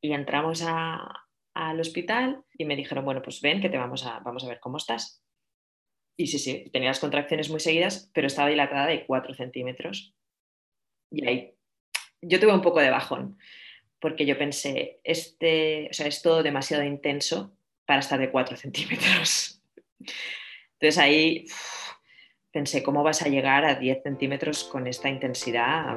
Y entramos al hospital y me dijeron, bueno, pues ven que te vamos a, vamos a ver cómo estás. Y sí, sí, tenía las contracciones muy seguidas, pero estaba dilatada de 4 centímetros. Y ahí yo tuve un poco de bajón, porque yo pensé, este, o sea, es todo demasiado intenso para estar de 4 centímetros. Entonces ahí pensé, ¿cómo vas a llegar a 10 centímetros con esta intensidad?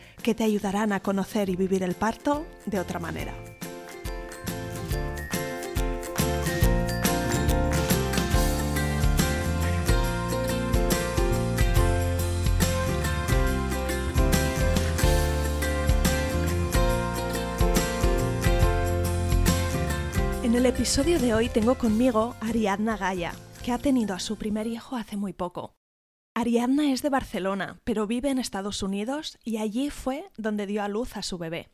que te ayudarán a conocer y vivir el parto de otra manera. En el episodio de hoy tengo conmigo Ariadna Gaya, que ha tenido a su primer hijo hace muy poco. Ariadna es de Barcelona, pero vive en Estados Unidos y allí fue donde dio a luz a su bebé.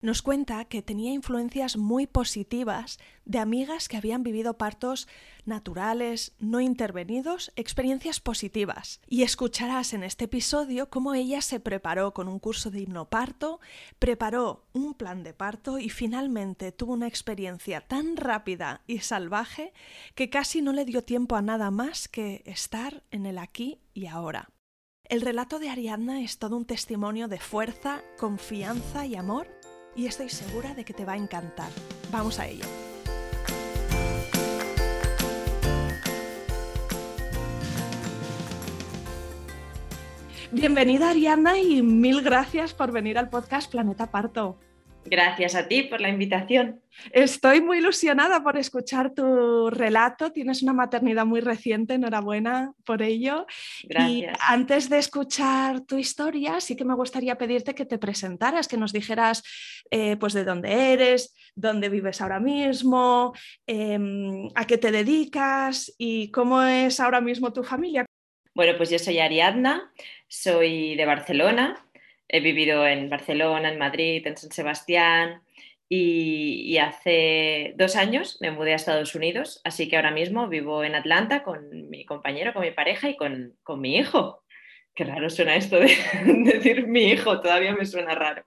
Nos cuenta que tenía influencias muy positivas de amigas que habían vivido partos naturales, no intervenidos, experiencias positivas. Y escucharás en este episodio cómo ella se preparó con un curso de hipnoparto, preparó un plan de parto y finalmente tuvo una experiencia tan rápida y salvaje que casi no le dio tiempo a nada más que estar en el aquí y ahora. El relato de Ariadna es todo un testimonio de fuerza, confianza y amor y estoy segura de que te va a encantar. Vamos a ello. Bienvenida Ariana y mil gracias por venir al podcast Planeta Parto. Gracias a ti por la invitación. Estoy muy ilusionada por escuchar tu relato. Tienes una maternidad muy reciente, enhorabuena por ello. Gracias. Y antes de escuchar tu historia, sí que me gustaría pedirte que te presentaras, que nos dijeras eh, pues de dónde eres, dónde vives ahora mismo, em, a qué te dedicas y cómo es ahora mismo tu familia. Bueno, pues yo soy Ariadna, soy de Barcelona, He vivido en Barcelona, en Madrid, en San Sebastián y, hace dos años me mudé a Estados Unidos, así que ahora mismo vivo en Atlanta con mi compañero, con mi pareja y con, mi hijo. Qué raro suena esto de decir mi hijo, todavía me suena raro.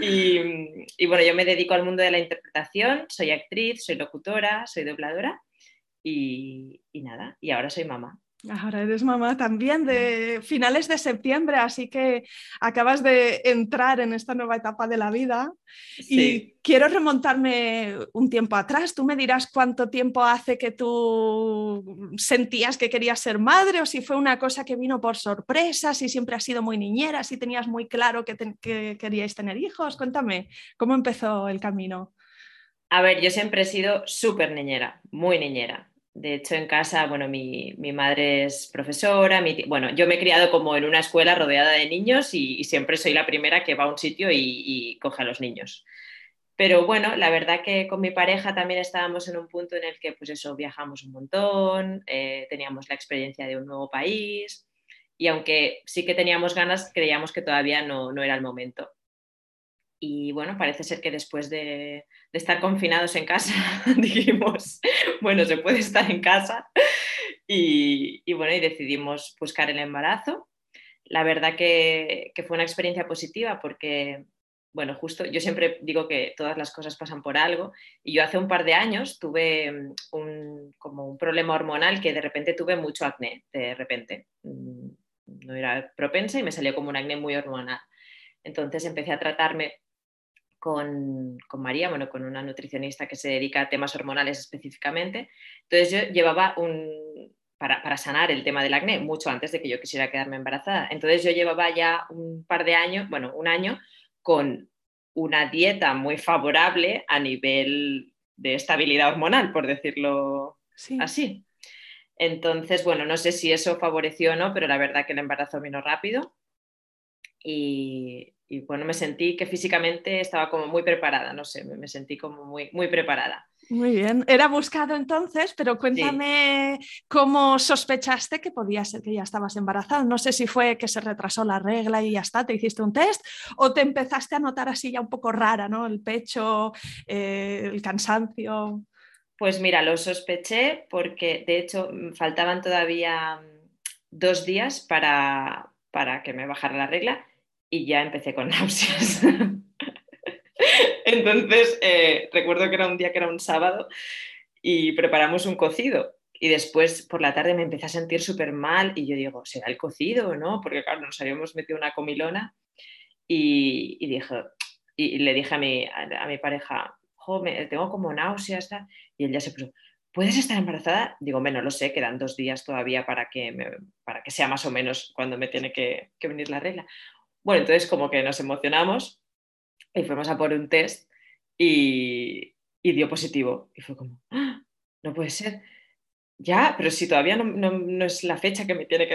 Y, bueno, yo me dedico al mundo de la interpretación, soy actriz, soy locutora, soy dobladora y nada, y ahora soy mamá. Ahora eres mamá también de finales de septiembre, así que acabas de entrar en esta nueva etapa de la vida. Y quiero remontarme un tiempo atrás. Tú me dirás cuánto tiempo hace que tú sentías que querías ser madre o si fue una cosa que vino por sorpresa, si siempre has sido muy niñera, si tenías muy claro que, que queríais tener hijos. Cuéntame, ¿cómo empezó el camino? A ver, yo siempre he sido súper niñera, muy niñera de hecho, en casa, bueno, mi, madre es profesora, bueno, yo me he criado como en una escuela rodeada de niños y, siempre soy la primera que va a un sitio y, coge a los niños. Pero bueno, la verdad que con mi pareja también estábamos en un punto en el que, pues eso, viajamos un montón, eh, teníamos la experiencia de un nuevo país y aunque sí que teníamos ganas, creíamos que todavía no, no era el momento. Y bueno, parece ser que después de, estar confinados en casa, dijimos, bueno, se puede estar en casa. Y, bueno, y decidimos buscar el embarazo. La verdad que, fue una experiencia positiva porque, bueno, justo yo siempre digo que todas las cosas pasan por algo. Y yo hace un par de años tuve mm, un, como un problema hormonal que de repente tuve mucho acné, de repente. Mm, no era propensa y me salió como un acné muy hormonal. Entonces empecé a tratarme con, María, bueno, con una nutricionista que se dedica a temas hormonales específicamente. Entonces yo llevaba un para, sanar el tema del acné, mucho antes de que yo quisiera quedarme embarazada. Entonces yo llevaba ya un par de años, bueno, un año con una dieta muy favorable a nivel de estabilidad hormonal, por decirlo así. Entonces, bueno, no sé si eso favoreció o no, pero la verdad que el embarazo vino rápido y, bueno, me sentí que físicamente estaba como muy preparada, no sé, me, sentí como muy, muy preparada. Muy bien, era buscado entonces, pero cuéntame cómo sospechaste que podía ser que ya estabas embarazada. No sé si fue que se retrasó la regla y ya está, te hiciste un test o te empezaste a notar así ya un poco rara, ¿no? El pecho, eh, el cansancio. Pues mira, lo sospeché porque de hecho mm, faltaban todavía mm, dos días para, para que me bajara la regla y ya empecé con náuseas. Entonces, eh, recuerdo que era un día que era un sábado y preparamos un cocido. Y después por la tarde me empecé a sentir súper mal y yo digo, ¿será el cocido o no? Porque claro, nos habíamos metido una comilona y, dije, le dije a mi, a mi pareja, tengo como náuseas, y él ya se puso, ¿puedes estar embarazada? Digo, bueno, lo sé, quedan dos días todavía para que, para que sea más o menos cuando me tiene que, venir la regla. Bueno, entonces como que nos emocionamos y fuimos a por un test y, dio positivo. Y fue como, ¡Ah! no puede ser. Ya, pero si todavía no, es la fecha que me tiene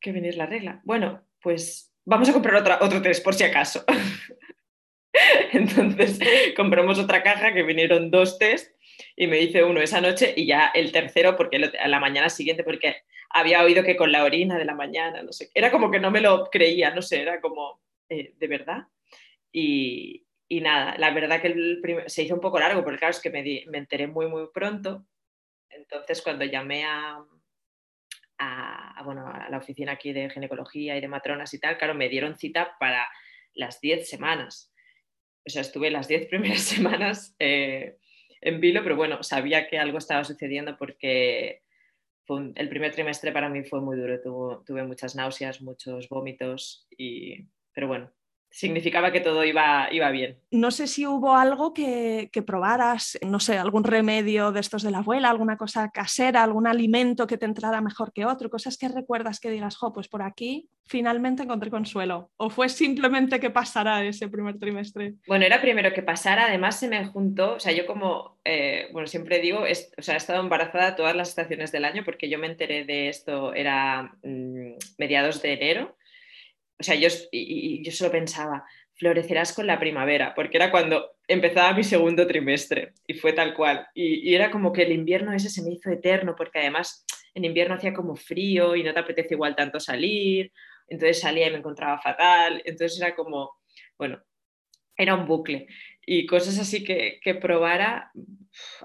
que, venir la regla. Bueno, pues vamos a comprar otra, otro test por si acaso. Entonces compramos otra caja que vinieron dos test y me hice uno esa noche y ya el tercero porque a la mañana siguiente porque había oído que con la orina de la mañana, no sé, era como que no me lo creía, no sé, era como eh, de verdad. Y, y, nada, la verdad que el se hizo un poco largo porque claro, es que me, me enteré muy, muy pronto. Entonces cuando llamé a, a, bueno, a la oficina aquí de ginecología y de matronas y tal, claro, me dieron cita para las 10 semanas o sea, estuve las 10 primeras semanas eh, en vilo, pero bueno, sabía que algo estaba sucediendo porque el primer trimestre para mí fue muy duro, tuve muchas náuseas, muchos vómitos, y, pero bueno, significaba que todo iba, iba bien. No sé si hubo algo que, que, probaras, no sé, algún remedio de estos de la abuela, alguna cosa casera, algún alimento que te entrara mejor que otro, cosas que recuerdas que digas, jo, pues por aquí finalmente encontré consuelo. ¿O fue simplemente que pasara ese primer trimestre? Bueno, era primero que pasara, además se me juntó, o sea, yo como, eh, bueno, siempre digo, o sea, he estado embarazada todas las estaciones del año porque yo me enteré de esto, era mm, mediados de enero o sea, yo, y, yo solo pensaba, florecerás con la primavera, porque era cuando empezaba mi segundo trimestre y fue tal cual. Y, era como que el invierno ese se me hizo eterno, porque además en invierno hacía como frío y no te apetece igual tanto salir, entonces salía y me encontraba fatal, entonces era como, bueno, era un bucle. Y cosas así que, que probara,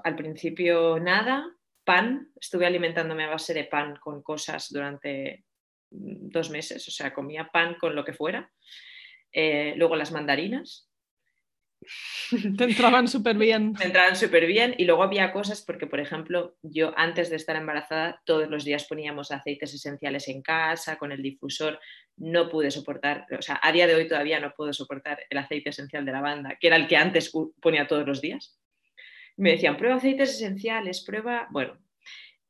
al principio nada, pan, estuve alimentándome a base de pan con cosas durante dos meses, o sea, comía pan con lo que fuera. Eh, luego las mandarinas. Te entraban súper bien. Me entraban súper bien y luego había cosas porque, por ejemplo, yo antes de estar embarazada todos los días poníamos aceites esenciales en casa con el difusor. No pude soportar, o sea, a día de hoy todavía no puedo soportar el aceite esencial de lavanda, que era el que antes ponía todos los días. Me decían, prueba aceites esenciales, prueba, bueno,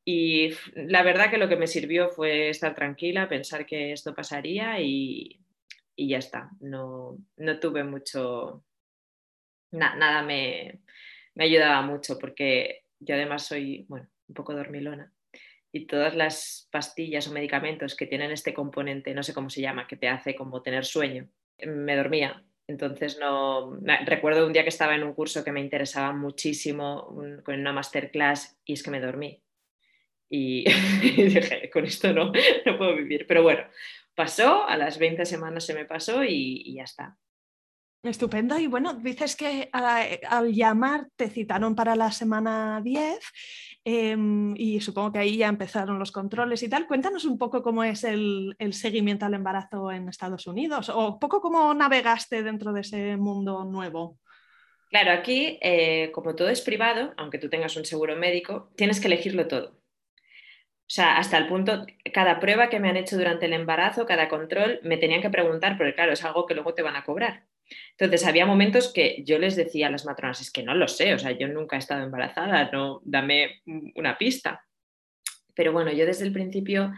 y la verdad que lo que me sirvió fue estar tranquila, pensar que esto pasaría y, ya está. No, tuve mucho, nada me, ayudaba mucho porque yo además soy, bueno, un poco dormilona y todas las pastillas o medicamentos que tienen este componente, no sé cómo se llama, que te hace como tener sueño, me dormía. Entonces no recuerdo un día que estaba en un curso que me interesaba muchísimo con una masterclass y es que me dormí y, dije, con esto no, no puedo vivir. Pero bueno, pasó, a las 20 semanas se me pasó y, ya está. Estupendo. Y bueno, dices que al llamar te citaron para la semana 10 em, y supongo que ahí ya empezaron los controles y tal. Cuéntanos un poco cómo es el, el seguimiento al embarazo en Estados Unidos o un poco cómo navegaste dentro de ese mundo nuevo. Claro, aquí, eh, como todo es privado, aunque tú tengas un seguro médico, tienes que elegirlo todo. O sea, hasta el punto, cada prueba que me han hecho durante el embarazo, cada control, me tenían que preguntar, porque claro, es algo que luego te van a cobrar. Entonces, había momentos que yo les decía a las matronas, es que no lo sé, o sea, yo nunca he estado embarazada, no, dame una pista. Pero bueno, yo desde el principio,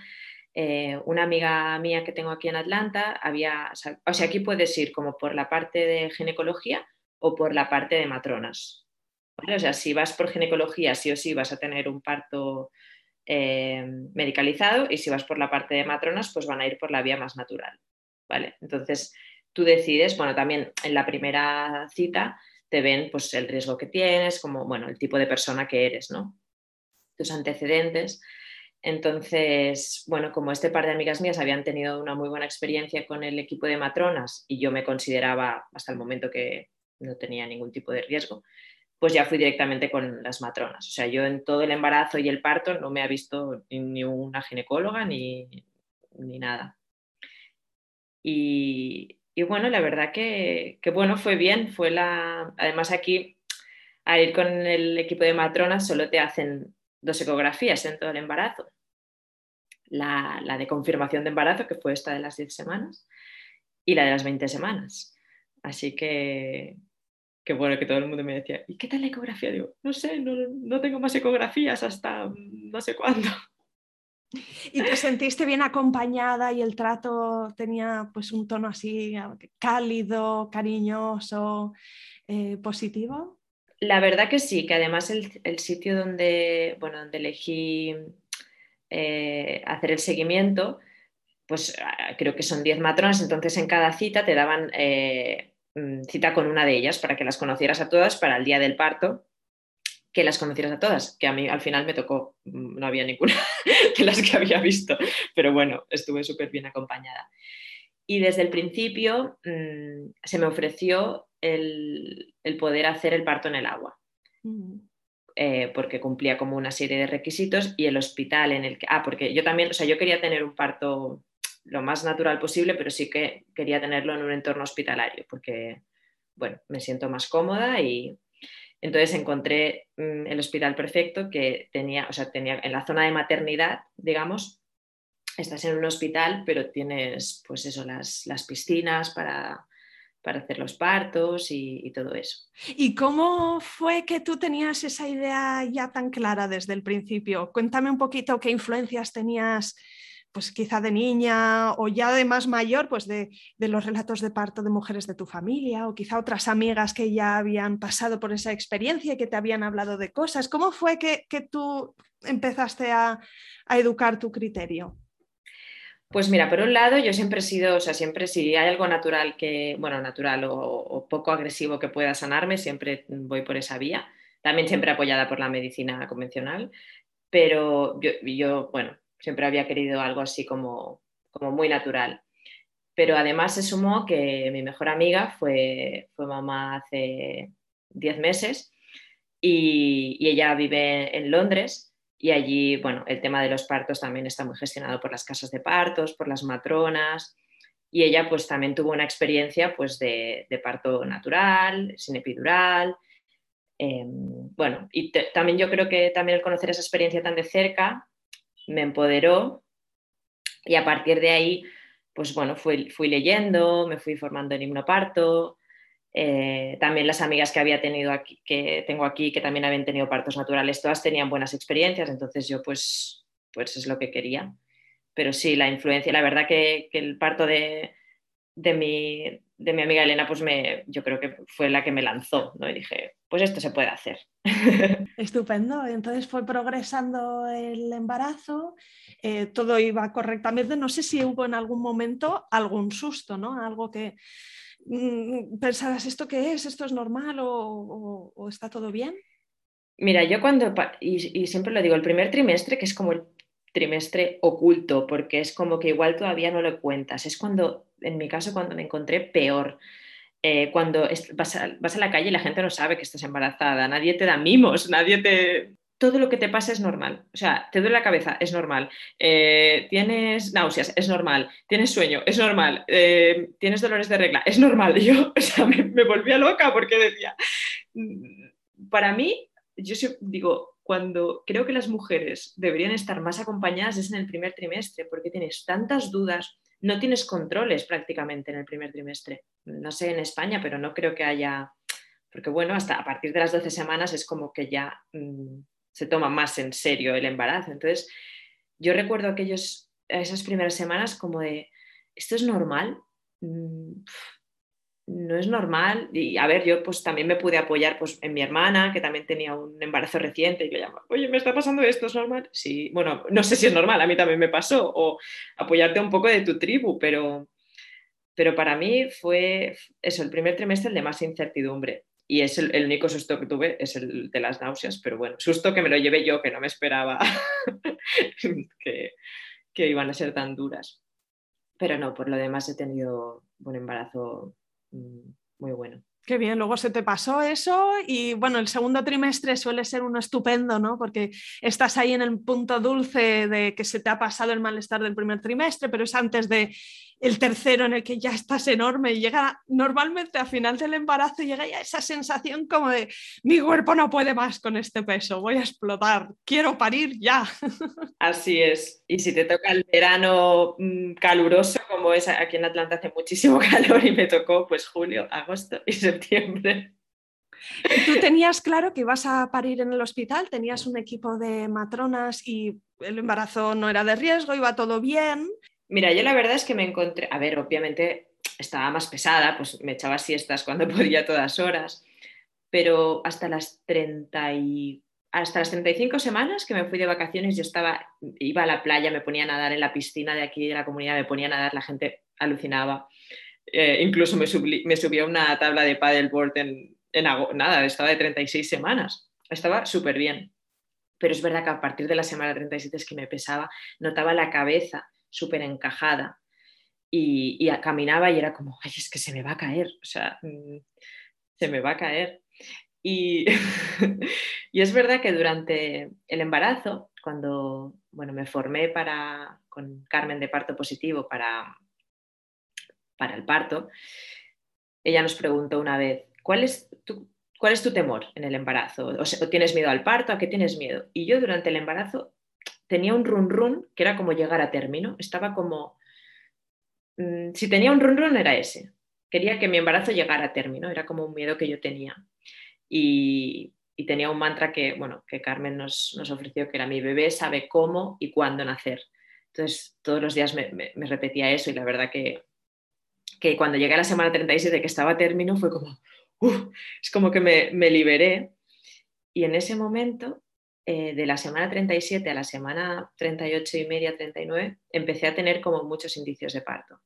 eh, una amiga mía que tengo aquí en Atlanta, había, o sea, aquí puedes ir como por la parte de ginecología o por la parte de matronas. O sea, si vas por ginecología, sí o sí vas a tener un parto eh, medicalizado y si vas por la parte de matronas, pues van a ir por la vía más natural. ¿vale? Entonces, tú decides, bueno, también en la primera cita te ven pues, el riesgo que tienes, como, bueno, el tipo de persona que eres, ¿no? Tus antecedentes. Entonces, bueno, como este par de amigas mías habían tenido una muy buena experiencia con el equipo de matronas y yo me consideraba hasta el momento que no tenía ningún tipo de riesgo, pues ya fui directamente con las matronas. O sea, yo en todo el embarazo y el parto no me ha visto ni una ginecóloga ni, nada. Y, bueno, la verdad que, bueno, fue bien. Fue la... Además aquí, al ir con el equipo de matronas, solo te hacen dos ecografías en todo el embarazo. La, la de confirmación de embarazo, que fue esta de las 10 semanas, y la de las 20 semanas. Así que, que bueno, que todo el mundo me decía, ¿y qué tal la ecografía? Digo, no sé, no, tengo más ecografías hasta no sé cuándo. ¿Y te sentiste bien acompañada y el trato tenía pues un tono así cálido, cariñoso, eh, positivo? La verdad que sí, que además el, sitio donde, bueno, donde elegí eh, hacer el seguimiento, pues ah, creo que son 10 matronas, entonces en cada cita te daban eh, cita con una de ellas para que las conocieras a todas para el día del parto, que las conocieras a todas, que a mí al final me tocó, mm, no había ninguna de las que había visto, pero bueno, estuve súper bien acompañada. Y desde el principio mm, se me ofreció el, poder hacer el parto en el agua. Eh, porque cumplía como una serie de requisitos y el hospital en el que, ah, porque yo también, o sea, yo quería tener un parto lo más natural posible, pero sí que quería tenerlo en un entorno hospitalario, porque, bueno, me siento más cómoda y entonces encontré mm, el hospital perfecto que tenía, o sea, tenía en la zona de maternidad, digamos, estás en un hospital, pero tienes, pues eso, las, piscinas para, hacer los partos y, y, todo eso. ¿Y cómo fue que tú tenías esa idea ya tan clara desde el principio? Cuéntame un poquito qué influencias tenías pues quizá de niña o ya de más mayor, pues de, los relatos de parto de mujeres de tu familia o quizá otras amigas que ya habían pasado por esa experiencia y que te habían hablado de cosas. ¿Cómo fue que, tú empezaste a, educar tu criterio? Pues mira, por un lado, yo siempre he sido, o sea, siempre si hay algo natural que, bueno, natural o, poco agresivo que pueda sanarme, siempre voy por esa vía. También siempre apoyada por la medicina convencional, pero yo bueno, siempre había querido algo así como, como muy natural. Pero además se sumó que mi mejor amiga fue, fue mamá hace 10 meses y, ella vive en Londres y allí, bueno, el tema de los partos también está muy gestionado por las casas de partos, por las matronas y ella pues también tuvo una experiencia pues de, parto natural, sin epidural. Em, bueno, y también yo creo que también el conocer esa experiencia tan de cerca me empoderó y a partir de ahí, pues bueno, fui, leyendo, me fui formando en himnoparto, eh, también las amigas que había tenido aquí, que tengo aquí, que también habían tenido partos naturales, todas tenían buenas experiencias, entonces yo pues, pues es lo que quería. Pero sí, la influencia, la verdad que, que el parto de, de mi, de mi amiga Elena, pues me, yo creo que fue la que me lanzó, ¿no? Y dije, pues esto se puede hacer. Estupendo. Entonces fue progresando el embarazo, eh, todo iba correctamente. No sé si hubo en algún momento algún susto, ¿no? Algo que mm, pensabas, ¿esto qué es? ¿Esto es normal o, está todo bien? Mira, yo cuando, y, y siempre lo digo, el primer trimestre, que es como el trimestre oculto, porque es como que igual todavía no lo cuentas. Es cuando en mi caso, cuando me encontré peor. Eh, cuando vas a, la calle y la gente no sabe que estás embarazada, nadie te da mimos, nadie te... Todo lo que te pasa es normal. O sea, te duele la cabeza, es normal. Eh, tienes náuseas, es normal. Tienes sueño, es normal. Eh, tienes dolores de regla, es normal. yo, o sea, me, me volvía loca porque decía, mm, para mí, yo digo, cuando creo que las mujeres deberían estar más acompañadas es en el primer trimestre, porque tienes tantas dudas, no tienes controles prácticamente en el primer trimestre. No sé en España, pero no creo que haya, porque bueno, hasta a partir de las 12 semanas es como que ya mm, se toma más en serio el embarazo. Entonces, yo recuerdo aquellos, esas primeras semanas como de, ¿esto es normal? Mm, no es normal. Y a ver, yo pues también me pude apoyar pues, en mi hermana, que también tenía un embarazo reciente, y yo llamaba, oye, ¿me está pasando esto? ¿Es normal? Sí, bueno, no sé si es normal, a mí también me pasó, o apoyarte un poco de tu tribu, pero, pero para mí fue eso, el primer trimestre el de más incertidumbre. Y es el, único susto que tuve, es el de las náuseas, pero bueno, susto que me lo llevé yo, que no me esperaba que, que iban a ser tan duras. Pero no, por lo demás he tenido un embarazo muy bueno. Qué bien, luego se te pasó eso y bueno, el segundo trimestre suele ser uno estupendo, ¿no? Porque estás ahí en el punto dulce de que se te ha pasado el malestar del primer trimestre, pero es antes de el tercero en el que ya estás enorme y llega normalmente a final del embarazo llega ya esa sensación como de mi cuerpo no puede más con este peso, voy a explotar, quiero parir ya. Así es. Y si te toca el verano mm, caluroso, como es aquí en Atlanta hace muchísimo calor y me tocó pues julio, agosto y septiembre. ¿Tú tenías claro que ibas a parir en el hospital? ¿Tenías un equipo de matronas y el embarazo no era de riesgo? ¿Iba todo bien? Mira, yo la verdad es que me encontré, a ver, obviamente estaba más pesada, pues me echaba siestas cuando podía todas horas, pero hasta las 30 y, hasta las 35 semanas que me fui de vacaciones yo estaba, iba a la playa, me ponía a nadar en la piscina de aquí de la comunidad, me ponía a nadar, la gente alucinaba. Eh, incluso me, subí, una tabla de paddleboard en, en nada, estaba de 36 semanas, estaba súper bien. Pero es verdad que a partir de la semana 37 es que me pesaba, notaba la cabeza súper encajada y, caminaba y era como, ay, es que se me va a caer, o sea, mm, se me va a caer. Y, y, es verdad que durante el embarazo, cuando bueno, me formé para, con Carmen de parto positivo para, para el parto, ella nos preguntó una vez, ¿cuál es tu, cuál es tu temor en el embarazo? ¿O, tienes miedo al parto? ¿A qué tienes miedo? Y yo durante el embarazo tenía un run run que era como llegar a término. Estaba como. Mm, si tenía un run run era ese. Quería que mi embarazo llegara a término. Era como un miedo que yo tenía. Y, tenía un mantra que, bueno, que Carmen nos, ofreció, que era mi bebé sabe cómo y cuándo nacer. Entonces, todos los días me, repetía eso y la verdad que, que, cuando llegué a la semana 37 que estaba a término fue como, es como que me, me liberé. Y en ese momento eh, de la semana 37 a la semana 38 y media, 39, empecé a tener como muchos indicios de parto.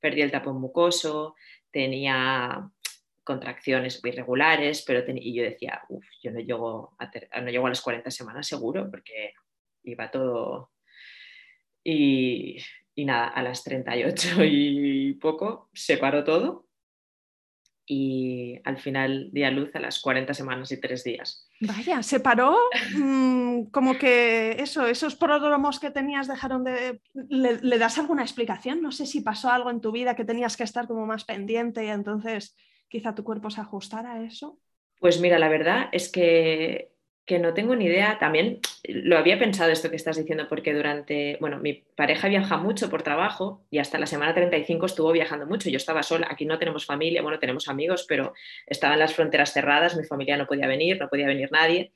Perdí el tapón mucoso, tenía contracciones irregulares, pero y yo decía, uff, yo no llego, a no llego a las 40 semanas seguro, porque iba todo... Y, y nada, a las 38 y poco se paró todo y al final di a luz a las 40 semanas y 3 días. Vaya, se paró mm, como que eso, esos pródromos que tenías dejaron de... ¿Le, das alguna explicación? No sé si pasó algo en tu vida que tenías que estar como más pendiente y entonces quizá tu cuerpo se ajustara a eso. Pues mira, la verdad es que que no tengo ni idea, también lo había pensado esto que estás diciendo, porque durante, bueno, mi pareja viaja mucho por trabajo y hasta la semana 35 estuvo viajando mucho, yo estaba sola, aquí no tenemos familia, bueno, tenemos amigos, pero estaban las fronteras cerradas, mi familia no podía venir, no podía venir nadie.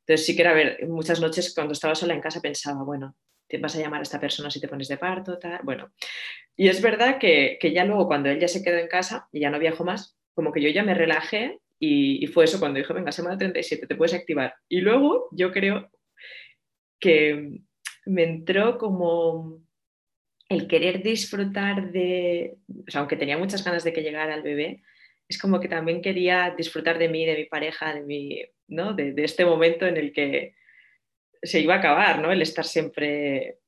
Entonces sí que era ver, muchas noches cuando estaba sola en casa pensaba, bueno, te vas a llamar a esta persona si te pones de parto, tal, bueno. Y es verdad que, que ya luego cuando él ya se quedó en casa y ya no viajó más, como que yo ya me relajé y, fue eso cuando dijo, venga, semana 37, te puedes activar. Y luego yo creo que me entró como el querer disfrutar de, o sea, aunque tenía muchas ganas de que llegara el bebé, es como que también quería disfrutar de mí, de mi pareja, de, mi, ¿no? de, este momento en el que se iba a acabar, ¿no? el estar siempre,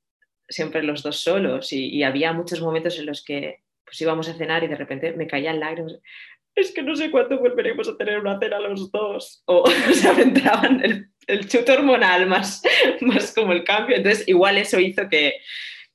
siempre los dos solos. Y, y había muchos momentos en los que pues íbamos a cenar y de repente me caían lágrimas es que no sé cuándo volveremos a tener una cena los dos. O, se aventaban el, el chute hormonal más, más como el cambio. Entonces, igual eso hizo que,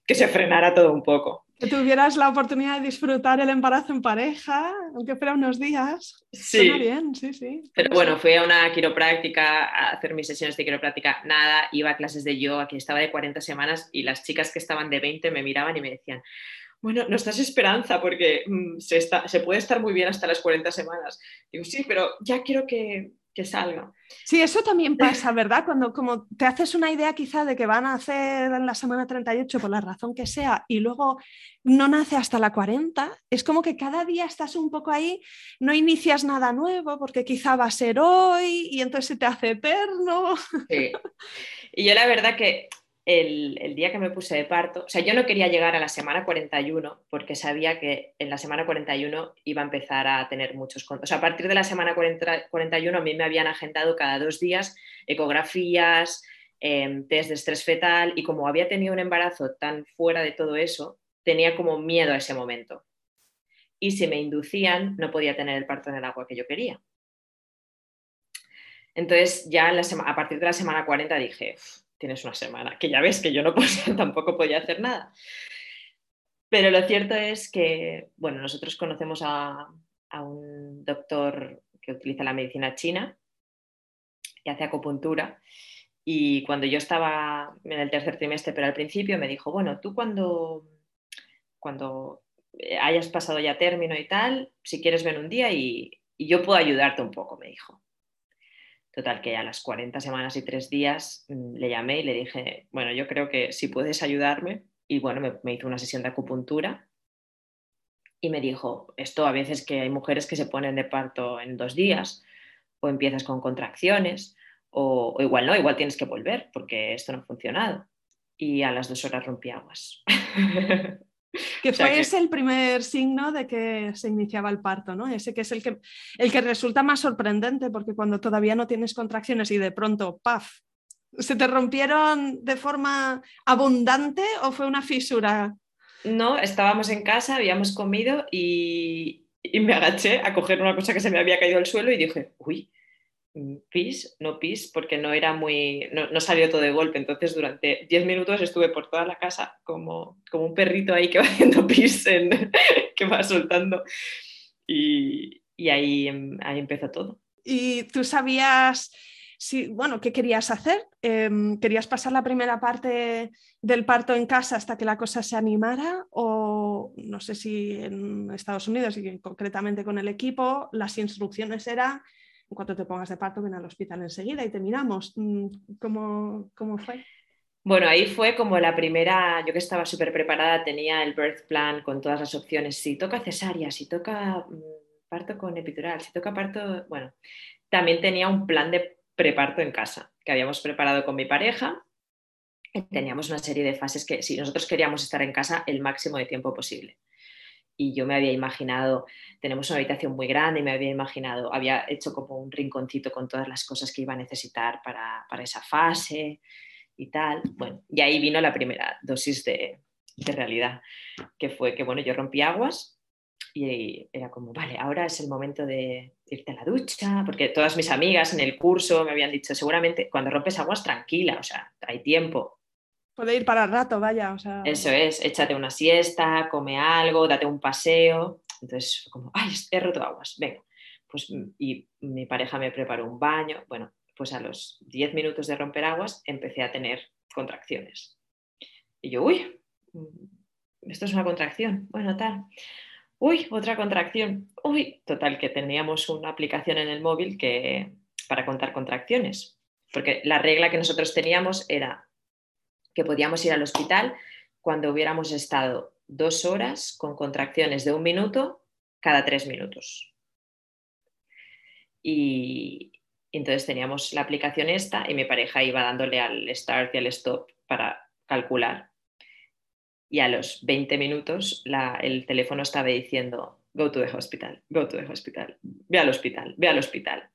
que se frenara todo un poco. Que tuvieras la oportunidad de disfrutar el embarazo en pareja, aunque fuera unos días. Sí. bien, sí, sí. Pero bueno, fui a una quiropráctica a hacer mis sesiones de quiropráctica, nada, iba a clases de yoga, que estaba de 40 semanas y las chicas que estaban de 20 me miraban y me decían, bueno, no estás esperanza porque mm, se, está, se puede estar muy bien hasta las 40 semanas. Digo, sí, pero ya quiero que, que salga. Sí, eso también pasa, ¿verdad? Cuando como te haces una idea quizá de que van a hacer en la semana 38 por la razón que sea y luego no nace hasta la 40, es como que cada día estás un poco ahí, no inicias nada nuevo porque quizá va a ser hoy y entonces se te hace eterno. Sí. Y yo la verdad que el, día que me puse de parto, o sea, yo no quería llegar a la semana 41 porque sabía que en la semana 41 iba a empezar a tener muchos O sea, a partir de la semana 41 a mí me habían agendado cada dos días ecografías, em, test de estrés fetal y como había tenido un embarazo tan fuera de todo eso, tenía como miedo a ese momento. Y si me inducían, no podía tener el parto en el agua que yo quería. Entonces ya a partir de la semana 40 dije, tienes una semana, que ya ves que yo no tampoco podía hacer nada. Pero lo cierto es que, bueno, nosotros conocemos a, un doctor que utiliza la medicina china y hace acupuntura. Y cuando yo estaba en el tercer trimestre, pero al principio me dijo, bueno, tú cuando, cuando hayas pasado ya término y tal, si quieres ven un día y yo puedo ayudarte un poco, me dijo. Total, que a las 40 semanas y tres días mm, le llamé y le dije, bueno, yo creo que si puedes ayudarme. Y bueno, me, hizo una sesión de acupuntura y me dijo, esto a veces que hay mujeres que se ponen de parto en dos días o empiezas con contracciones o, o igual no, igual tienes que volver porque esto no ha funcionado. Y a las dos horas rompí aguas. Que fue ese el primer signo de que se iniciaba el parto, ¿no? Ese que es el que, el que resulta más sorprendente, porque cuando todavía no tienes contracciones y de pronto, ¡paf! ¿Se te rompieron de forma abundante o fue una fisura? No, estábamos en casa, habíamos comido y, y me agaché a coger una cosa que se me había caído al suelo y dije, uy, pis, no pis, porque no era muy, no, salió todo de golpe. Entonces durante 10 minutos estuve por toda la casa como, como un perrito ahí que va haciendo pis, que va soltando. Y, ahí, ahí empezó todo. ¿Y tú sabías, si, bueno, qué querías hacer? Em, ¿Querías pasar la primera parte del parto en casa hasta que la cosa se animara? O no sé si en Estados Unidos y concretamente con el equipo, las instrucciones eran en cuanto te pongas de parto, ven al hospital enseguida y te miramos. Mm, ¿Cómo, cómo fue? Bueno, ahí fue como la primera, yo que estaba súper preparada, tenía el birth plan con todas las opciones. Si toca cesárea, si toca mm, parto con epidural, si toca parto, bueno, también tenía un plan de preparto en casa que habíamos preparado con mi pareja. Teníamos una serie de fases que si nosotros queríamos estar en casa el máximo de tiempo posible y yo me había imaginado, tenemos una habitación muy grande y me había imaginado, había hecho como un rinconcito con todas las cosas que iba a necesitar para, esa fase y tal. Bueno, y ahí vino la primera dosis de, realidad, que fue que, bueno, yo rompí aguas y era como, vale, ahora es el momento de irte a la ducha, porque todas mis amigas en el curso me habían dicho, seguramente cuando rompes aguas, tranquila, o sea, hay tiempo, Puede ir para el rato, vaya. Eso es, échate una siesta, come algo, date un paseo. Entonces, como, ay, he roto aguas, venga. Pues, y mi pareja me preparó un baño. Bueno, pues a los 10 minutos de romper aguas empecé a tener contracciones. Y yo, uy, mm, esto es una contracción. Bueno, tal. Uy, otra contracción. Uy, total, que teníamos una aplicación en el móvil que, para contar contracciones. Porque la regla que nosotros teníamos era que podíamos ir al hospital cuando hubiéramos estado dos horas con contracciones de un minuto cada tres minutos. Y, entonces teníamos la aplicación esta y mi pareja iba dándole al start y al stop para calcular. Y a los 20 minutos el teléfono estaba diciendo, go to the hospital, go to the hospital, ve al hospital, ve al hospital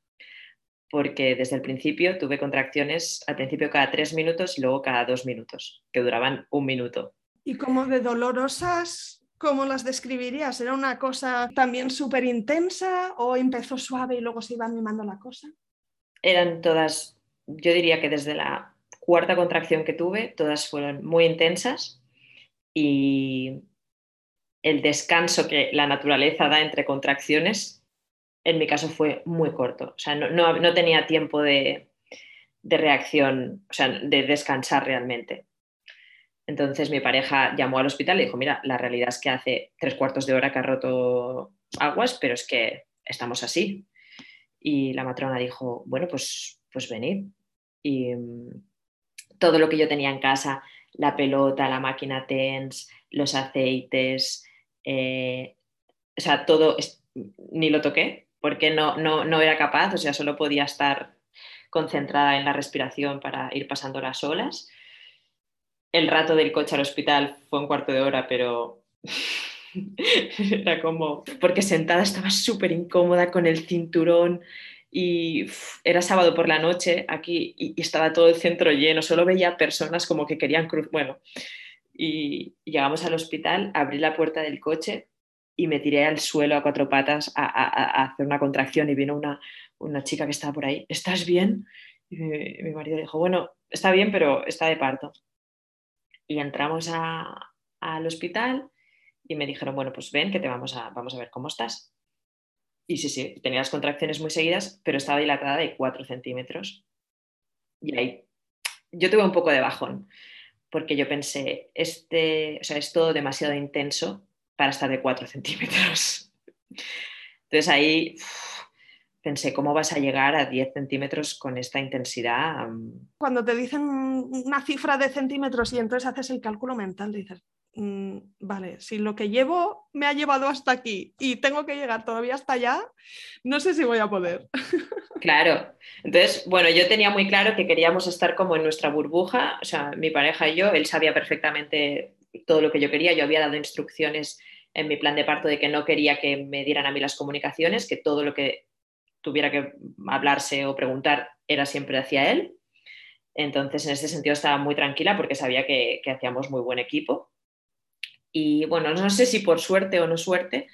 porque desde el principio tuve contracciones al principio cada tres minutos y luego cada dos minutos, que duraban un minuto. ¿Y como de dolorosas, cómo las describirías? ¿Era una cosa también súper intensa o empezó suave y luego se iba animando la cosa? Eran todas, yo diría que desde la cuarta contracción que tuve, todas fueron muy intensas y el descanso que la naturaleza da entre contracciones en mi caso fue muy corto. O sea, no, tenía tiempo de, reacción, o sea, de descansar realmente. Entonces mi pareja llamó al hospital y dijo, mira, la realidad es que hace tres cuartos de hora que ha roto aguas, pero es que estamos así. Y la matrona dijo, bueno, pues, pues venid. Y mm, todo lo que yo tenía en casa, la pelota, la máquina TENS, los aceites, eh, o sea, todo, ni lo toqué porque no, no, no era capaz, o sea, solo podía estar concentrada en la respiración para ir pasando las olas. El rato del coche al hospital fue un cuarto de hora, pero era como, porque sentada estaba súper incómoda con el cinturón y era sábado por la noche aquí y, estaba todo el centro lleno, solo veía personas como que querían cruzar, bueno, y llegamos al hospital, abrí la puerta del coche y me tiré al suelo a cuatro patas a, hacer una contracción y vino una, una, chica que estaba por ahí, ¿estás bien? Y mi, marido dijo, bueno, está bien, pero está de parto. Y entramos al hospital y me dijeron, bueno, pues ven que te vamos a, vamos a ver cómo estás. Y sí, sí, tenía las contracciones muy seguidas, pero estaba dilatada de 4 centímetros. Y ahí yo tuve un poco de bajón, porque yo pensé, este, o sea, es todo demasiado intenso para estar de 4 centímetros. Entonces ahí pensé, ¿cómo vas a llegar a 10 centímetros con esta intensidad? Cuando te dicen una cifra de centímetros y entonces haces el cálculo mental, dices, mm, vale, si lo que llevo me ha llevado hasta aquí y tengo que llegar todavía hasta allá, no sé si voy a poder. Claro. Entonces, bueno, yo tenía muy claro que queríamos estar como en nuestra burbuja, o sea, mi pareja y yo, él sabía perfectamente todo lo que yo quería, yo había dado instrucciones en mi plan de parto de que no quería que me dieran a mí las comunicaciones, que todo lo que tuviera que hablarse o preguntar era siempre hacia él. Entonces, en ese sentido estaba muy tranquila porque sabía que, hacíamos muy buen equipo. Y bueno, no sé si por suerte o no suerte,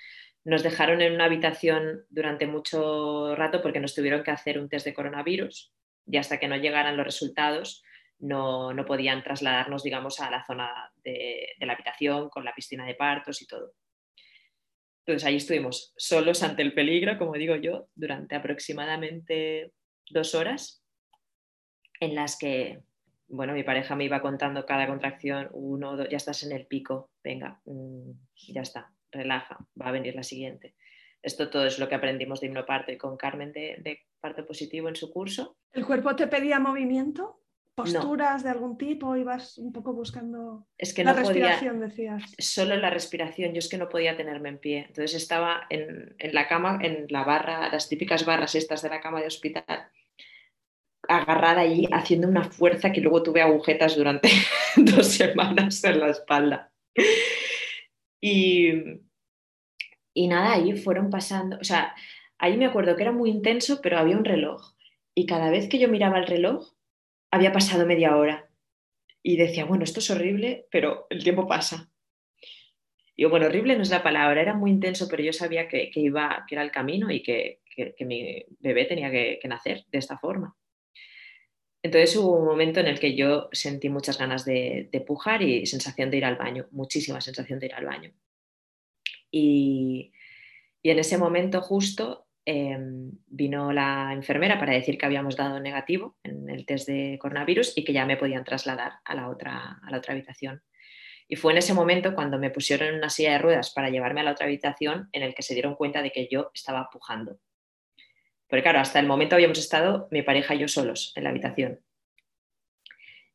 nos dejaron en una habitación durante mucho rato porque nos tuvieron que hacer un test de coronavirus y hasta que no llegaran los resultados no, podían trasladarnos, digamos, a la zona de, la habitación con la piscina de partos y todo. Entonces ahí estuvimos solos ante el peligro, como digo yo, durante aproximadamente dos horas, en las que, bueno, mi pareja me iba contando cada contracción, uno, dos, ya estás en el pico, venga, mm, ya está, relaja, va a venir la siguiente. Esto todo es lo que aprendimos de hipnoparto y con Carmen de, de parto positivo en su curso. ¿El cuerpo te pedía movimiento? Posturas de algún tipo, ibas un poco buscando es que la respiración, decías. Solo la respiración, yo es que no podía tenerme en pie. Entonces estaba en, la cama, en la barra, las típicas barras estas de la cama de hospital, agarrada allí, haciendo una fuerza que luego tuve agujetas durante dos semanas en la espalda. Y, y nada, ahí fueron pasando, o sea, ahí me acuerdo que era muy intenso, pero había un reloj. Y cada vez que yo miraba el reloj, había pasado media hora y decía, bueno, esto es horrible, pero el tiempo pasa. Y bueno, horrible no es la palabra, era muy intenso, pero yo sabía que, iba, que era el camino y que, mi bebé tenía que, nacer de esta forma. Entonces hubo un momento en el que yo sentí muchas ganas de, de, pujar y sensación de ir al baño, muchísima sensación de ir al baño. Y, y en ese momento justo Em, vino la enfermera para decir que habíamos dado negativo en el test de coronavirus y que ya me podían trasladar a la otra, a la otra habitación. Y fue en ese momento cuando me pusieron en una silla de ruedas para llevarme a la otra habitación en el que se dieron cuenta de que yo estaba pujando. Porque claro, hasta el momento habíamos estado mi pareja y yo solos en la habitación.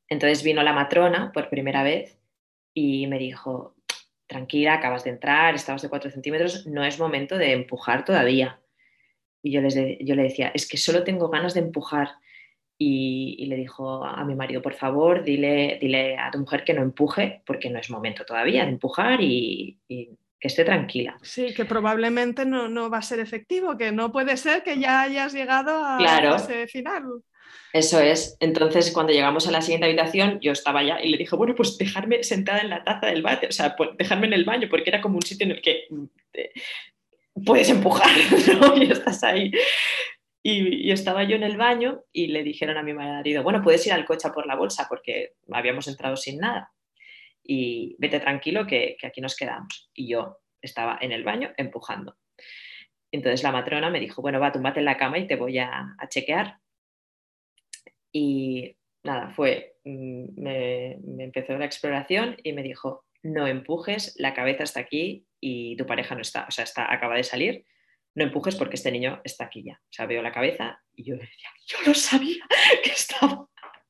Entonces vino la matrona por primera vez y me dijo, tranquila, acabas de entrar, estabas de 4 centímetros, no es momento de empujar todavía. Y yo, les yo le decía, es que solo tengo ganas de empujar. Y, le dijo a mi marido, por favor, dile, dile a tu mujer que no empuje, porque no es momento todavía de empujar y, que esté tranquila. Sí, que probablemente no, no, va a ser efectivo, que no puede ser que ya hayas llegado a claro. ese final. Eso es. Entonces, cuando llegamos a la siguiente habitación, yo estaba ya y le dije, bueno, pues dejarme sentada en la taza del bate, o sea, pues dejarme en el baño, porque era como un sitio en el que eh, puedes empujar, ¿no? Y estás ahí. Y, estaba yo en el baño y le dijeron a mi marido, bueno, puedes ir al coche por la bolsa porque habíamos entrado sin nada. Y vete tranquilo que, aquí nos quedamos. Y yo estaba en el baño empujando. Entonces la matrona me dijo, bueno, va, túmbate en la cama y te voy a, chequear. Y nada, fue, mm, me, me empezó la exploración y me dijo, no empujes, la cabeza está aquí y tu pareja no está, o sea, está, acaba de salir, no empujes porque este niño está aquí ya. O sea, veo la cabeza y yo decía, yo lo sabía que estaba.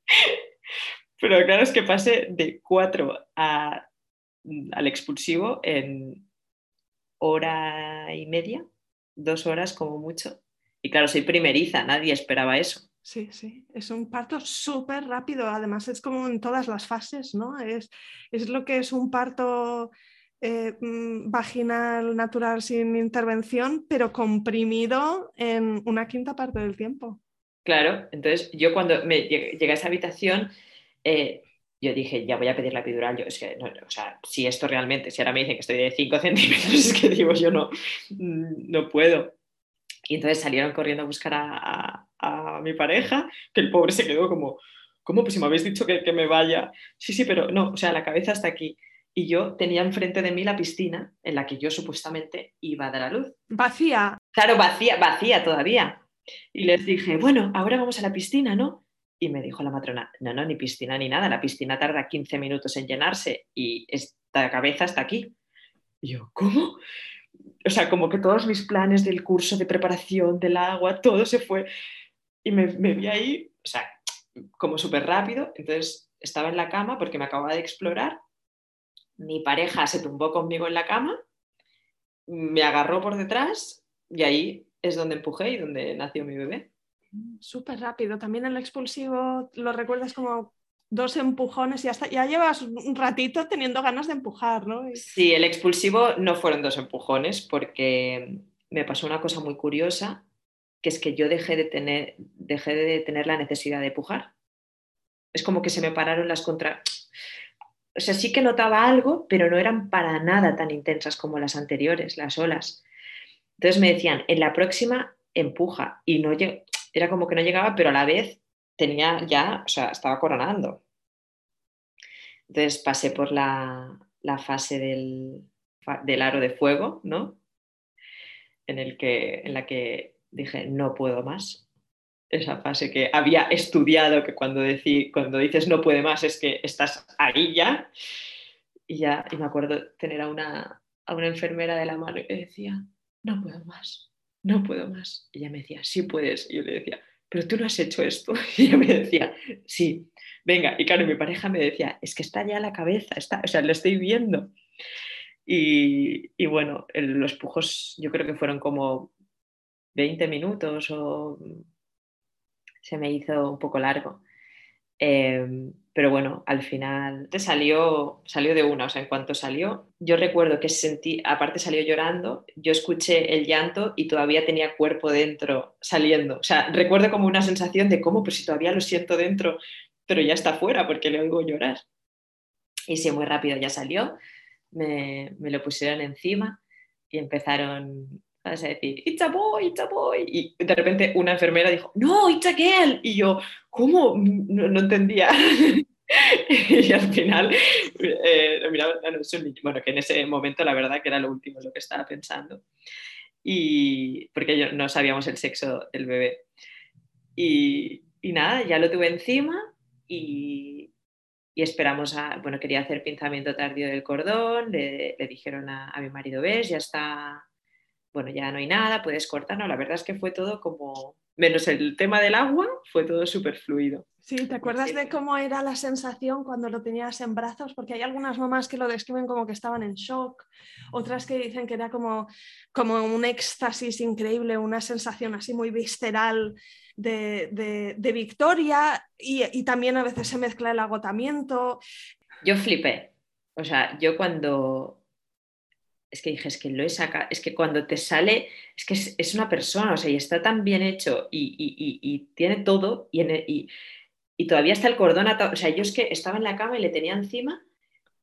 Pero claro, es que pasé de cuatro a, al expulsivo en hora y media, dos horas como mucho. Y claro, soy primeriza, nadie esperaba eso. Sí, sí, es un parto súper rápido, además es como en todas las fases, ¿no? Es, es lo que es un parto eh, mm, vaginal natural sin intervención, pero comprimido en una quinta parte del tiempo. Claro, entonces yo cuando me llegué a esa habitación, eh, yo dije, ya voy a pedir la epidural. Yo, es que, o sea, si esto realmente, si ahora me dicen que estoy de 5 centímetros, es que digo, yo no, mm, no puedo. Y entonces salieron corriendo a buscar a, a, mi pareja, que el pobre se quedó como, ¿cómo? Pues si me habéis dicho que, que me vaya. Sí, sí, pero no, o sea, la cabeza está aquí y yo tenía enfrente de mí la piscina en la que yo supuestamente iba a dar a luz. Vacía. Claro, vacía, vacía todavía. Y les dije, bueno, ahora vamos a la piscina, ¿no? Y me dijo la matrona, no, no, ni piscina ni nada, la piscina tarda 15 minutos en llenarse y esta cabeza está aquí. Y yo, ¿cómo? O sea, como que todos mis planes del curso de preparación del agua, todo se fue. Y me, me vi ahí, o sea, como súper rápido. Entonces estaba en la cama porque me acababa de explorar mi pareja se tumbó conmigo en la cama, me agarró por detrás y ahí es donde empujé y donde nació mi bebé. Súper rápido. También el expulsivo lo recuerdas como dos empujones y hasta ya llevas un ratito teniendo ganas de empujar, ¿no? Sí, el expulsivo no fueron dos empujones porque me pasó una cosa muy curiosa, que es que yo dejé de tener, dejé de tener la necesidad de empujar. Es como que se me pararon las contra o sea, sí que notaba algo, pero no eran para nada tan intensas como las anteriores, las olas. Entonces me decían, en la próxima empuja y no era como que no llegaba, pero a la vez tenía ya, o sea, estaba coronando. Entonces pasé por la, fase del, del, aro de fuego, ¿no? En, el que, en la que dije, no puedo más, esa fase que había estudiado, que cuando, cuando dices no puede más es que estás ahí ya. Y ya y me acuerdo tener a una, a una enfermera de la mano y decía, no puedo más, no puedo más. Y ella me decía, sí puedes. Y yo le decía, pero tú no has hecho esto. Y ella me decía, sí, venga. Y claro, mi pareja me decía, es que está ya la cabeza, está, o sea, lo estoy viendo. Y, y bueno, los pujos yo creo que fueron como 20 minutos o se me hizo un poco largo. Em, pero bueno, al final salió, salió de una, o sea, en cuanto salió, yo recuerdo que sentí, aparte salió llorando, yo escuché el llanto y todavía tenía cuerpo dentro saliendo. O sea, recuerdo como una sensación de cómo, pues si todavía lo siento dentro, pero ya está fuera porque le oigo llorar. Y sí, muy rápido ya salió, me, me lo pusieron encima y empezaron vas a decir, it's a boy, it's a boy. Y de repente una enfermera dijo, no, it's a girl. Y yo, ¿cómo? No, entendía. y al final, eh, miraba, bueno, que en ese momento la verdad que era lo último lo que estaba pensando. Y porque yo, no sabíamos el sexo del bebé. Y, y nada, ya lo tuve encima y, y, esperamos a, bueno, quería hacer pinzamiento tardío del cordón, le, le dijeron a, a mi marido, ves, ya está bueno, ya no hay nada, puedes cortar. No, la verdad es que fue todo como, menos el tema del agua, fue todo súper fluido. Sí, ¿te acuerdas de cómo era la sensación cuando lo tenías en brazos? Porque hay algunas mamás que lo describen como que estaban en shock, otras que dicen que era como, como un éxtasis increíble, una sensación así muy visceral de, victoria y, y también a veces se mezcla el agotamiento. Yo flipé. O sea, yo cuando, es que dije, es que lo he sacado, es que cuando te sale, es que es, una persona, o sea, y está tan bien hecho y, tiene todo y, todavía está el cordón atado, o sea, yo es que estaba en la cama y le tenía encima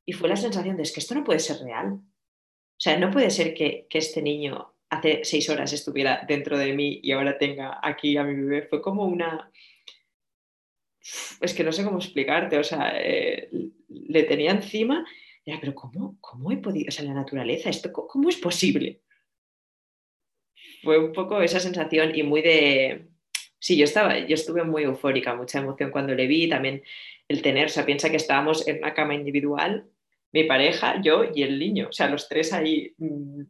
y fue la sensación de, es que esto no puede ser real. O sea, no puede ser que, este niño hace seis horas estuviera dentro de mí y ahora tenga aquí a mi bebé. Fue como una... Es que no sé cómo explicarte, o sea, eh, le tenía encima pero ¿cómo, ¿cómo he podido, o sea, la naturaleza, esto, ¿cómo es posible? Fue un poco esa sensación y muy de, sí, yo estaba, yo estuve muy eufórica, mucha emoción cuando le vi, también el tener, o sea, piensa que estábamos en una cama individual, mi pareja, yo y el niño, o sea, los tres ahí mm,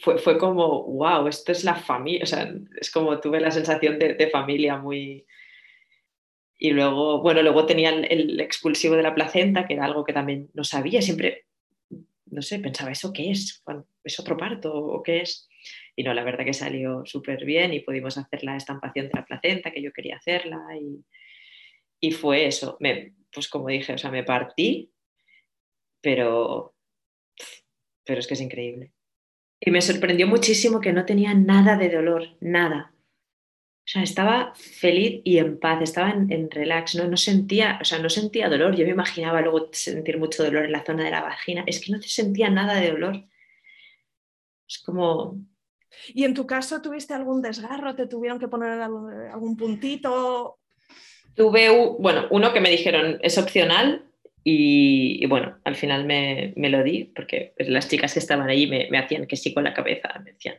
fue, fue, como, wow, esto es la familia, o sea, es como tuve la sensación de, de familia muy... Y luego, bueno, luego tenía el, expulsivo de la placenta, que era algo que también no sabía, siempre, no sé, pensaba, ¿eso qué es? ¿Es otro parto o qué es? Y no, la verdad que salió súper bien y pudimos hacer la estampación de la placenta, que yo quería hacerla, y, y fue eso, me, pues como dije, o sea, me partí, pero, pero es que es increíble. Y me sorprendió muchísimo que no tenía nada de dolor, nada. O sea, estaba feliz y en paz, estaba en, relax, ¿no? no sentía, o sea, no sentía dolor. Yo me imaginaba luego sentir mucho dolor en la zona de la vagina. Es que no sentía nada de dolor. Es como... ¿Y en tu caso tuviste algún desgarro? ¿Te tuvieron que poner algún puntito? Tuve, bueno, uno que me dijeron es opcional, y, bueno, al final me, lo di porque las chicas que estaban allí me, hacían que sí con la cabeza, me decían,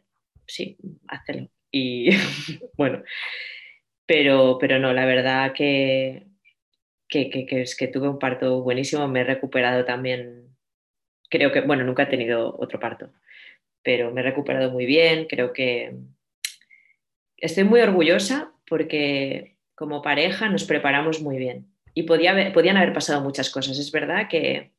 sí, hazlo. Y bueno, pero, pero no, la verdad que, que, es que tuve un parto buenísimo, me he recuperado también, creo que, bueno, nunca he tenido otro parto, pero me he recuperado muy bien, creo que estoy muy orgullosa porque como pareja nos preparamos muy bien y podía podían haber pasado muchas cosas. Es verdad que,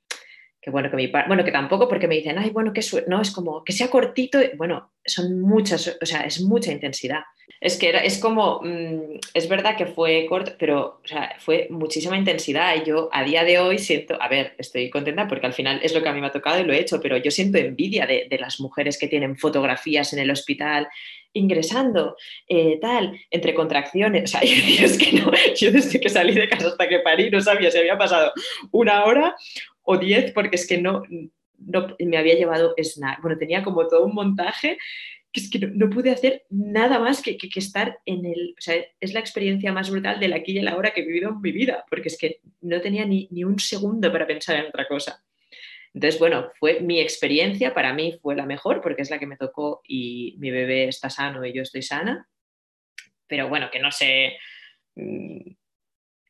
que bueno, que mi bueno, que tampoco porque me dicen, ay, bueno, que no, es como que sea cortito, bueno, son muchas, o sea, es mucha intensidad. Es que era, es como, mm, es verdad que fue corto, pero fue muchísima intensidad y yo a día de hoy siento, a ver, estoy contenta porque al final es lo que a mí me ha tocado y lo he hecho, pero yo siento envidia de, las mujeres que tienen fotografías en el hospital ingresando, eh, tal, entre contracciones. O sea, es que no, yo desde que salí de casa hasta que parí no sabía si había pasado una hora o diez, porque es que no, no me había llevado snack. Bueno, tenía como todo un montaje que es que no, pude hacer nada más que, que, estar en el... O sea, es la experiencia más brutal de la aquí y la hora que he vivido en mi vida, porque es que no tenía ni, ni un segundo para pensar en otra cosa. Entonces, bueno, fue mi experiencia, para mí fue la mejor porque es la que me tocó y mi bebé está sano y yo estoy sana. Pero bueno, que no sé, mm,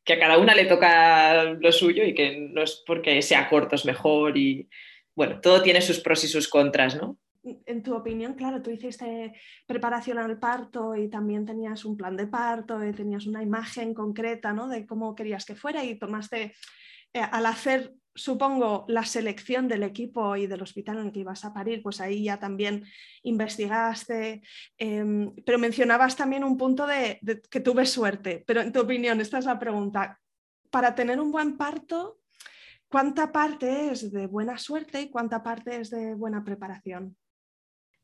que a cada una le toca lo suyo y que no es porque sea corto es mejor y bueno, todo tiene sus pros y sus contras, ¿no? En tu opinión, claro, tú hiciste preparación al parto y también tenías un plan de parto y tenías una imagen concreta, ¿no? De cómo querías que fuera y tomaste, eh, al hacer supongo, la selección del equipo y del hospital en el que ibas a parir, pues ahí ya también investigaste, em, pero mencionabas también un punto de, que tuve suerte, pero en tu opinión, esta es la pregunta, para tener un buen parto, ¿cuánta parte es de buena suerte y cuánta parte es de buena preparación?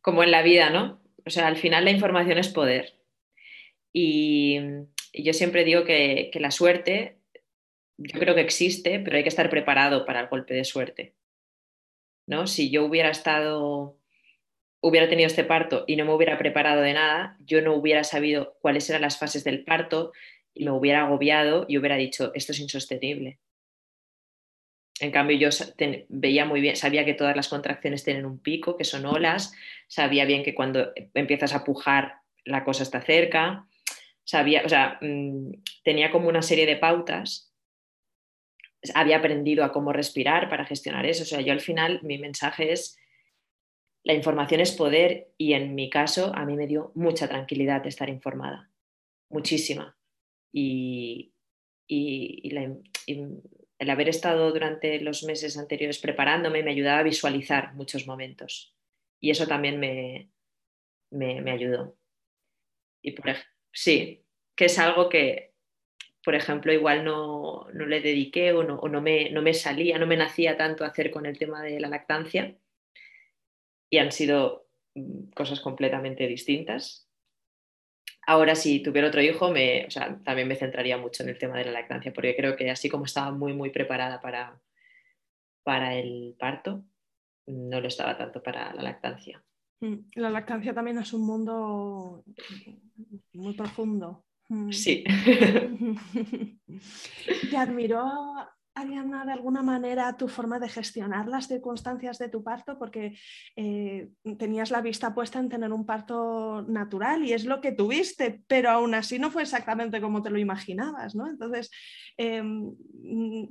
Como en la vida, ¿no? O sea, al final la información es poder. Y, yo siempre digo que la suerte yo creo que existe, pero hay que estar preparado para el golpe de suerte. ¿no? Si yo hubiera estado, hubiera tenido este parto y no me hubiera preparado de nada, yo no hubiera sabido cuáles eran las fases del parto y me hubiera agobiado y hubiera dicho, esto es insostenible. En cambio, yo veía muy bien, sabía que todas las contracciones tienen un pico, que son olas, sabía bien que cuando empiezas a pujar la cosa está cerca, sabía, o sea, mm, tenía como una serie de pautas había aprendido a cómo respirar para gestionar eso. O sea, yo al final mi mensaje es, la información es poder y en mi caso a mí me dio mucha tranquilidad estar informada, muchísima. Y, el haber estado durante los meses anteriores preparándome me ayudaba a visualizar muchos momentos. Y eso también me, me, ayudó. Y por, sí, que es algo que por ejemplo, igual no, le dediqué o, no, me, no, me, salía, no me nacía tanto hacer con el tema de la lactancia. Y han sido mm, cosas completamente distintas. Ahora, si tuviera otro hijo, me, también me centraría mucho en el tema de la lactancia, porque creo que así como estaba muy, muy preparada para, para el parto, no lo estaba tanto para la lactancia. Mm, la lactancia también es un mundo muy profundo. Mm. Sí. ¿Te admiró, Ariana, de alguna manera tu forma de gestionar las circunstancias de tu parto? Porque eh, tenías la vista puesta en tener un parto natural y es lo que tuviste, pero aún así no fue exactamente como te lo imaginabas, ¿no? Entonces, em,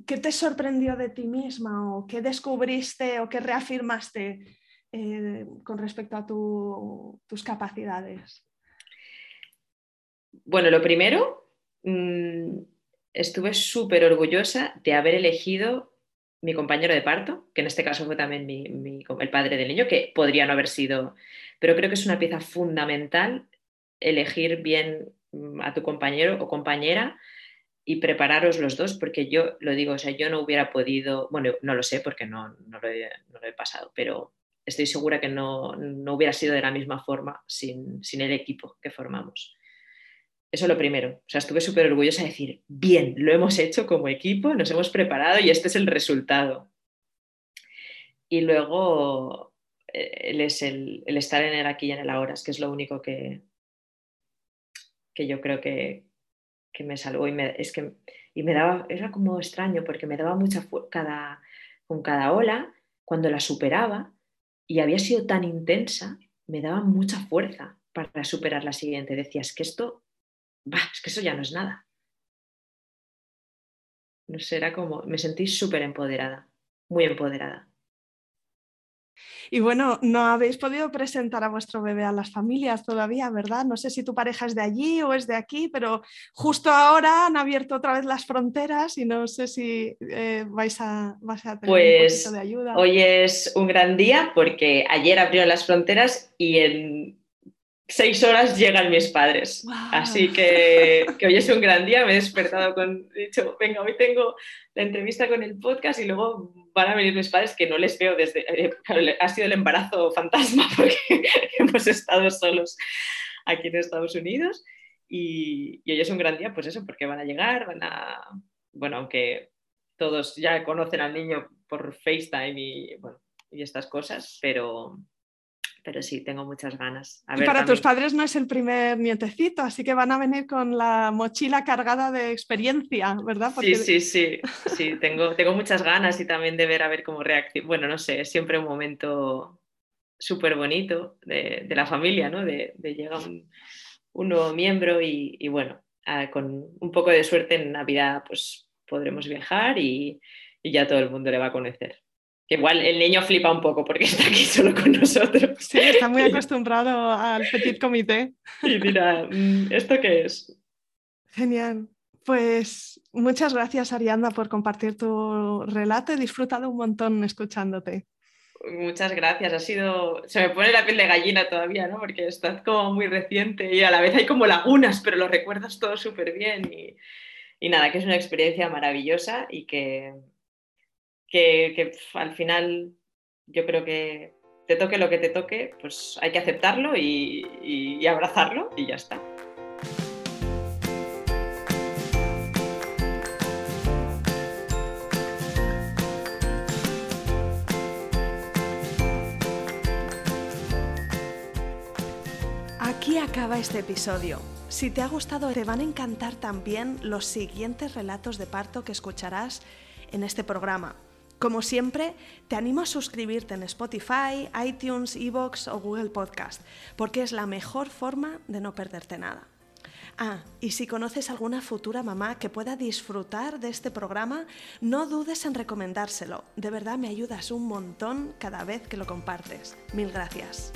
¿qué te sorprendió de ti misma o qué descubriste o qué reafirmaste eh, con respecto a tus capacidades? Bueno, lo primero, mm, estuve súper orgullosa de haber elegido mi compañero de parto, que en este caso fue también el padre del niño, que podría no haber sido, pero creo que es una pieza fundamental elegir bien mm, a tu compañero o compañera y prepararos los dos, porque yo lo digo, o sea, yo no hubiera podido, bueno, no lo sé porque no, no, lo, he, pasado, pero estoy segura que no, hubiera sido de la misma forma sin, sin el equipo que formamos. Eso es lo primero. O sea, estuve súper orgullosa de decir, bien, lo hemos hecho como equipo, nos hemos preparado y este es el resultado. Y luego eh, él es el, estar en el aquí y en el ahora, que es lo único que, que yo creo que, me salvó. Y me, es que, y me daba, era como extraño porque me daba mucha fuerza con cada ola, cuando la superaba y había sido tan intensa, me daba mucha fuerza para superar la siguiente. Decías que esto es que eso ya no es nada. No sé, era como, me sentí súper empoderada, muy empoderada. Y bueno, no habéis podido presentar a vuestro bebé a las familias todavía, ¿verdad? No sé si tu pareja es de allí o es de aquí, pero justo ahora han abierto otra vez las fronteras y no sé si eh, vais, a, tener un pues poquito de ayuda. Hoy es un gran día porque ayer abrieron las fronteras y en seis horas llegan mis padres. Así que, hoy es un gran día. Me he despertado con, he dicho, venga, hoy tengo la entrevista con el podcast y luego van a venir mis padres que no les veo desde, eh, ha sido el embarazo fantasma porque hemos estado solos aquí en Estados Unidos. Y, hoy es un gran día, pues eso, porque van a llegar, van a, bueno, aunque todos ya conocen al niño por FaceTime y, bueno, y estas cosas, pero, pero sí, tengo muchas ganas. y para tus padres no es el primer nietecito, así que van a venir con la mochila cargada de experiencia, ¿verdad? Sí, sí, sí, sí, tengo, tengo muchas ganas y también de ver a ver cómo reacciona. Bueno, no sé, es siempre un momento súper bonito de, la familia, ¿no? De, llegar un, nuevo miembro y, bueno, con un poco de suerte en Navidad pues podremos viajar y ya todo el mundo le va a conocer igual el niño flipa un poco porque está aquí solo con nosotros. Sí, está muy acostumbrado al petit comité. Y dirá, mm, ¿esto qué es? Genial. Pues muchas gracias, Arianda, por compartir tu relato. He disfrutado un montón escuchándote. Muchas gracias. Ha sido. Se me pone la piel de gallina todavía, ¿no? Porque estás como muy reciente y a la vez hay como lagunas, pero lo recuerdas todo súper bien. Y, y nada, que es una experiencia maravillosa y que, que, al final yo creo que te toque lo que te toque, pues hay que aceptarlo y, abrazarlo y ya está. Aquí acaba este episodio. Si te ha gustado, te van a encantar también los siguientes relatos de parto que escucharás en este programa. Como siempre, te animo a suscribirte en Spotify, iTunes, Evox o Google Podcast, porque es la mejor forma de no perderte nada. Ah, y si conoces alguna futura mamá que pueda disfrutar de este programa, no dudes en recomendárselo. De verdad me ayudas un montón cada vez que lo compartes. Mil gracias.